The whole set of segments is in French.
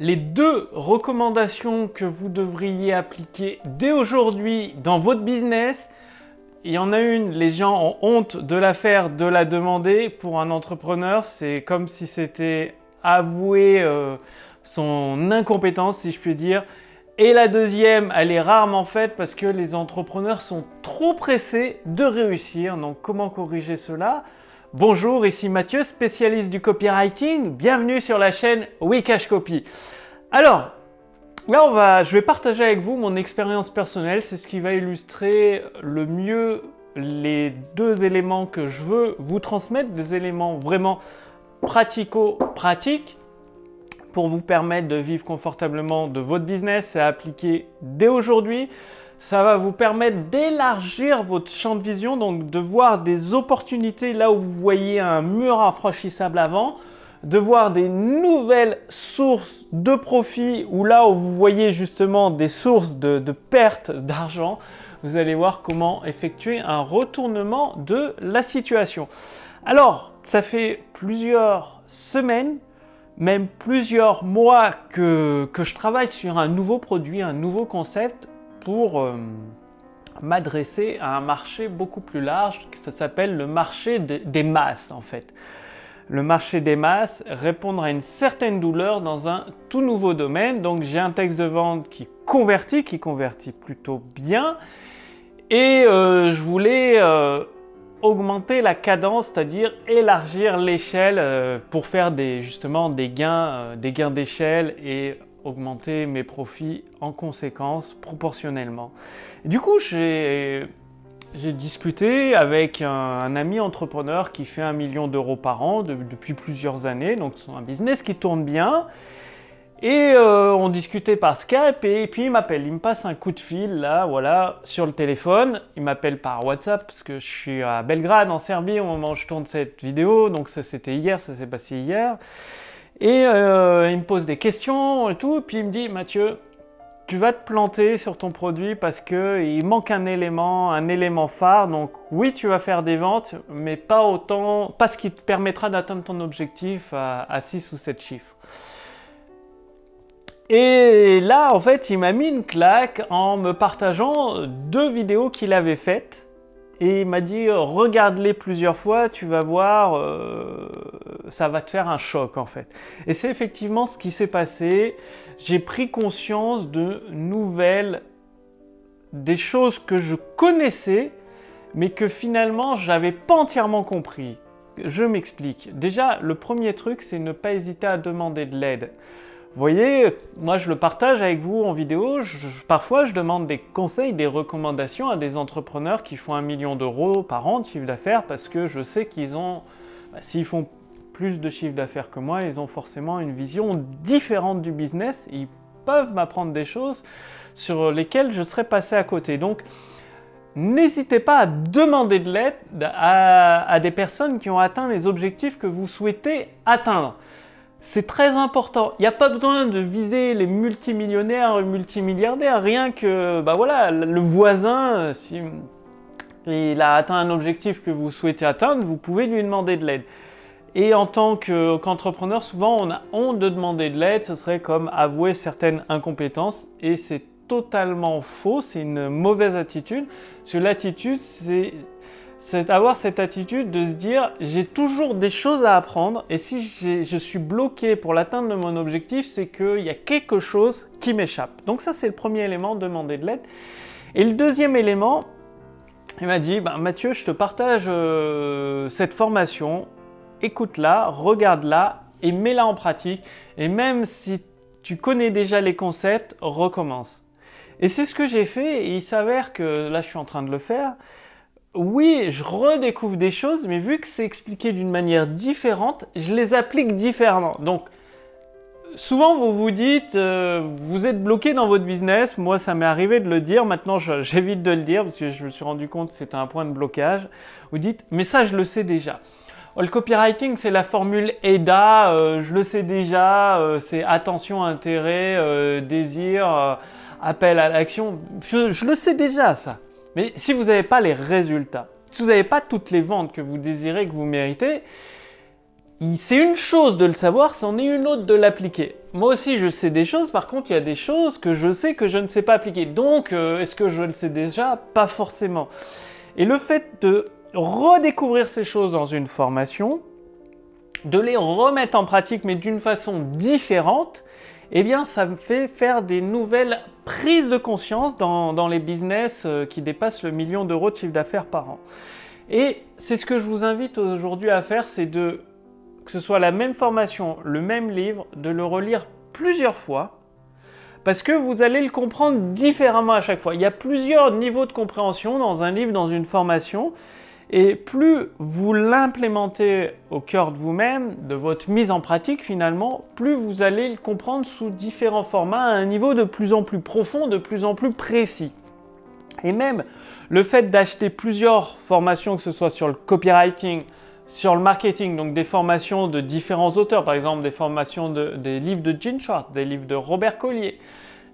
les deux recommandations que vous devriez appliquer dès aujourd'hui dans votre business. Il y en a une, les gens ont honte de la faire, de la demander. Pour un entrepreneur, c'est comme si c'était avouer euh, son incompétence, si je puis dire. Et la deuxième, elle est rarement faite parce que les entrepreneurs sont trop pressés de réussir. Donc comment corriger cela? Bonjour, ici Mathieu, spécialiste du copywriting. Bienvenue sur la chaîne Wikash Copy. Alors, là, on va, je vais partager avec vous mon expérience personnelle. C'est ce qui va illustrer le mieux les deux éléments que je veux vous transmettre, des éléments vraiment pratico-pratiques pour vous permettre de vivre confortablement de votre business et appliquer dès aujourd'hui. Ça va vous permettre d'élargir votre champ de vision, donc de voir des opportunités là où vous voyez un mur infranchissable avant, de voir des nouvelles sources de profit ou là où vous voyez justement des sources de, de perte d'argent. Vous allez voir comment effectuer un retournement de la situation. Alors, ça fait plusieurs semaines même plusieurs mois que, je travaille sur un nouveau produit, un nouveau concept pour euh, m'adresser à un marché beaucoup plus large, ça s'appelle le marché des masses en fait. Le marché des masses, répondre à une certaine douleur dans un tout nouveau domaine. Donc j'ai un texte de vente qui convertit, qui convertit plutôt bien. Et euh, je voulais euh, augmenter la cadence, c'est-à-dire élargir l'échelle pour faire des, justement des gains, des gains d'échelle et augmenter mes profits en conséquence proportionnellement. Du coup, j'ai discuté avec un, ami entrepreneur qui fait un million d'euros par an depuis plusieurs années, donc c'est un business qui tourne bien. Et euh, on discutait par Skype et, puis il m'appelle, il me passe un coup de fil là, voilà, sur le téléphone. Il m'appelle par WhatsApp parce que je suis à Belgrade en Serbie au moment où je tourne cette vidéo, donc ça c'était hier, ça s'est passé hier. Et euh, il me pose des questions et tout, puis il me dit Mathieu, tu vas te planter sur ton produit parce que il manque un élément, un élément phare. Donc oui, tu vas faire des ventes, mais pas autant, pas ce qui te permettra d'atteindre ton objectif à 6 ou 7 chiffres. Et là, en fait, il m'a mis une claque en me partageant deux vidéos qu'il avait faites. Et il m'a dit, regarde-les plusieurs fois, tu vas voir, euh, ça va te faire un choc en fait. Et c'est effectivement ce qui s'est passé. J'ai pris conscience de nouvelles, des choses que je connaissais, mais que finalement, j'avais pas entièrement compris. Je m'explique. Déjà, le premier truc, c'est ne pas hésiter à demander de l'aide. Voyez, moi je le partage avec vous en vidéo. parfois, je demande des conseils, des recommandations à des entrepreneurs qui font un million d'euros par an de chiffre d'affaires parce que je sais qu'ils ont, bah, s'ils font plus de chiffre d'affaires que moi, ils ont forcément une vision différente du business. Ils peuvent m'apprendre des choses sur lesquelles je serais passé à côté. Donc, n'hésitez pas à demander de l'aide à des personnes qui ont atteint les objectifs que vous souhaitez atteindre. C'est très important. Il n'y a pas besoin de viser les multimillionnaires, multimilliardaires. Rien que, bah voilà, le voisin, si il a atteint un objectif que vous souhaitez atteindre, vous pouvez lui demander de l'aide. Et en tant qu'entrepreneur, souvent on a honte de demander de l'aide. Ce serait comme avouer certaines incompétences. Et c'est totalement faux. C'est une mauvaise attitude. Parce que l'attitude, c'est c'est avoir cette attitude de se dire j'ai toujours des choses à apprendre et si je suis bloqué pour l'atteinte de mon objectif, c'est qu'il y a quelque chose qui m'échappe. Donc ça c'est le premier élément, demander de l'aide. Et le deuxième élément, il m'a dit bah, Mathieu, je te partage euh, cette formation, écoute-la, regarde-la et mets-la en pratique. Et même si tu connais déjà les concepts, recommence. Et c'est ce que j'ai fait et il s'avère que là je suis en train de le faire oui, je redécouvre des choses, mais vu que c'est expliqué d'une manière différente, je les applique différemment. Donc, souvent vous vous dites, euh, vous êtes bloqué dans votre business. Moi, ça m'est arrivé de le dire. Maintenant, j'évite de le dire parce que je me suis rendu compte que c'était un point de blocage. Vous dites, mais ça, je le sais déjà. Oh, le copywriting, c'est la formule EDA. Euh, je le sais déjà. Euh, c'est attention, intérêt, désir, appel à l'action. je le sais déjà, ça. Mais si vous n'avez pas les résultats, si vous n'avez pas toutes les ventes que vous désirez, que vous méritez, c'est une chose de le savoir, c'en est une autre de l'appliquer. Moi aussi, je sais des choses, par contre, il y a des choses que je sais que je ne sais pas appliquer. Donc, euh, est-ce que je le sais déjà? Pas forcément. Et le fait de redécouvrir ces choses dans une formation, de les remettre en pratique, mais d'une façon différente, eh bien, ça me fait faire des nouvelles prises de conscience dans, les business euh, qui dépassent le million d'euros de chiffre d'affaires par an. Et c'est ce que je vous invite aujourd'hui à faire, c'est de que ce soit la même formation, le même livre, de le relire plusieurs fois, parce que vous allez le comprendre différemment à chaque fois. Il y a plusieurs niveaux de compréhension dans un livre, dans une formation, et plus vous l'implémentez au cœur de vous-même, de votre mise en pratique finalement, plus vous allez le comprendre sous différents formats à un niveau de plus en plus profond, de plus en plus précis. Et même le fait d'acheter plusieurs formations, que ce soit sur le copywriting, sur le marketing, donc des formations de différents auteurs, par exemple des formations de, des livres de Gene Schwartz, des livres de Robert Collier,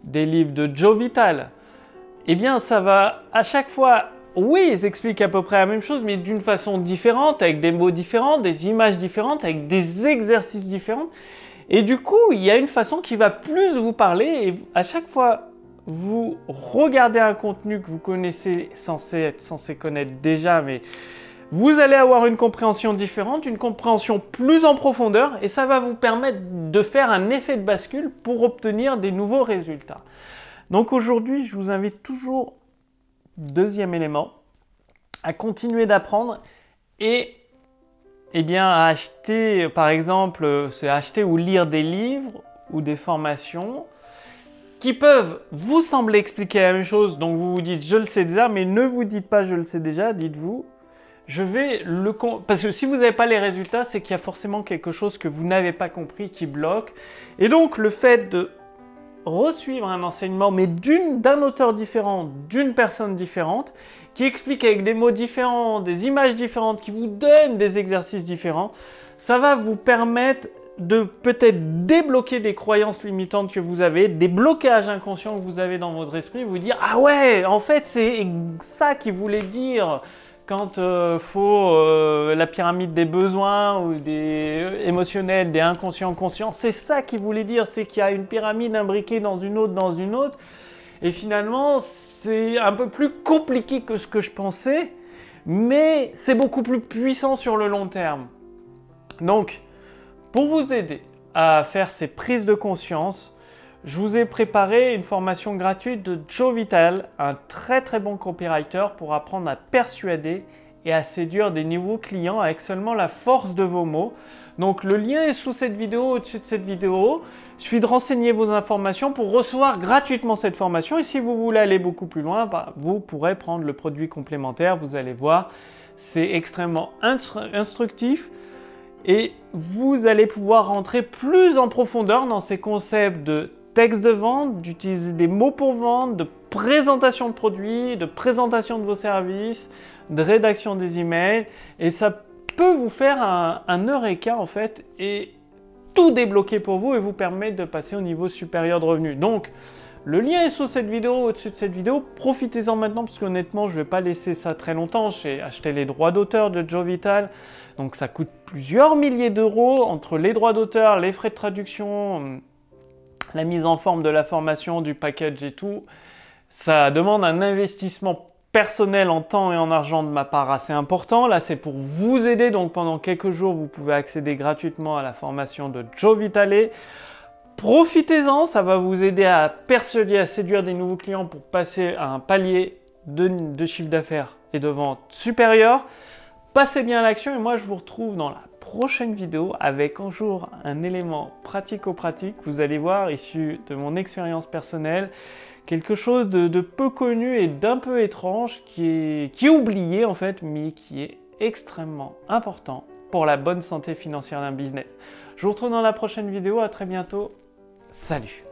des livres de Joe Vital, eh bien ça va à chaque fois, oui, ils expliquent à peu près la même chose, mais d'une façon différente, avec des mots différents, des images différentes, avec des exercices différents. Et du coup, il y a une façon qui va plus vous parler et à chaque fois vous regardez un contenu que vous connaissez, censé être censé connaître déjà, mais vous allez avoir une compréhension différente, une compréhension plus en profondeur, et ça va vous permettre de faire un effet de bascule pour obtenir des nouveaux résultats. Donc aujourd'hui, je vous invite toujours, deuxième élément, à continuer d'apprendre et eh bien, à acheter, par exemple, c'est acheter ou lire des livres ou des formations qui peuvent vous sembler expliquer la même chose, donc vous vous dites je le sais déjà, mais ne vous dites pas je le sais déjà, dites-vous je vais le... Parce que si vous n'avez pas les résultats, c'est qu'il y a forcément quelque chose que vous n'avez pas compris qui bloque. Et donc le fait de resuivre un enseignement, mais d'un auteur différent, d'une personne différente, qui explique avec des mots différents, des images différentes, qui vous donne des exercices différents, ça va vous permettre de peut-être débloquer des croyances limitantes que vous avez, des blocages inconscients que vous avez dans votre esprit, vous dire ah ouais, en fait c'est ça qu'il voulait dire quand il euh, faut euh, la pyramide des besoins ou des euh, émotionnels, des inconscients conscients, c'est ça qu'il voulait dire, c'est qu'il y a une pyramide imbriquée dans une autre, dans une autre. Et finalement, c'est un peu plus compliqué que ce que je pensais, mais c'est beaucoup plus puissant sur le long terme. Donc, pour vous aider à faire ces prises de conscience, je vous ai préparé une formation gratuite de Joe Vital, un très très bon copywriter pour apprendre à persuader et à séduire des nouveaux clients avec seulement la force de vos mots. Donc le lien est sous cette vidéo, au-dessus de cette vidéo. Il suffit de renseigner vos informations pour recevoir gratuitement cette formation. Et si vous voulez aller beaucoup plus loin, bah, vous pourrez prendre le produit complémentaire. Vous allez voir, c'est extrêmement instructif. Et vous allez pouvoir rentrer plus en profondeur dans ces concepts de texte de vente, d'utiliser des mots pour vendre, de présentation de produits, de présentation de vos services, de rédaction des emails. Et ça peut vous faire un, un eureka en fait et tout débloquer pour vous et vous permettre de passer au niveau supérieur de revenus. Donc, le lien est sous cette vidéo, au-dessus de cette vidéo. Profitez-en maintenant parce qu'honnêtement, je ne vais pas laisser ça très longtemps. J'ai acheté les droits d'auteur de Joe Vital. Donc ça coûte plusieurs milliers d'euros entre les droits d'auteur, les frais de traduction, la mise en forme de la formation, du package et tout, ça demande un investissement personnel en temps et en argent de ma part assez important. Là, c'est pour vous aider. Donc, pendant quelques jours, vous pouvez accéder gratuitement à la formation de Joe Vitale. Profitez-en, ça va vous aider à persuader, à séduire des nouveaux clients pour passer à un palier de, chiffre d'affaires et de vente supérieur. Passez bien à l'action et moi, je vous retrouve dans la prochaine vidéo avec un jour un élément pratico-pratique, vous allez voir, issu de mon expérience personnelle, quelque chose de, peu connu et d'un peu étrange qui est, qui est oublié en fait, mais qui est extrêmement important pour la bonne santé financière d'un business. Je vous retrouve dans la prochaine vidéo, à très bientôt, salut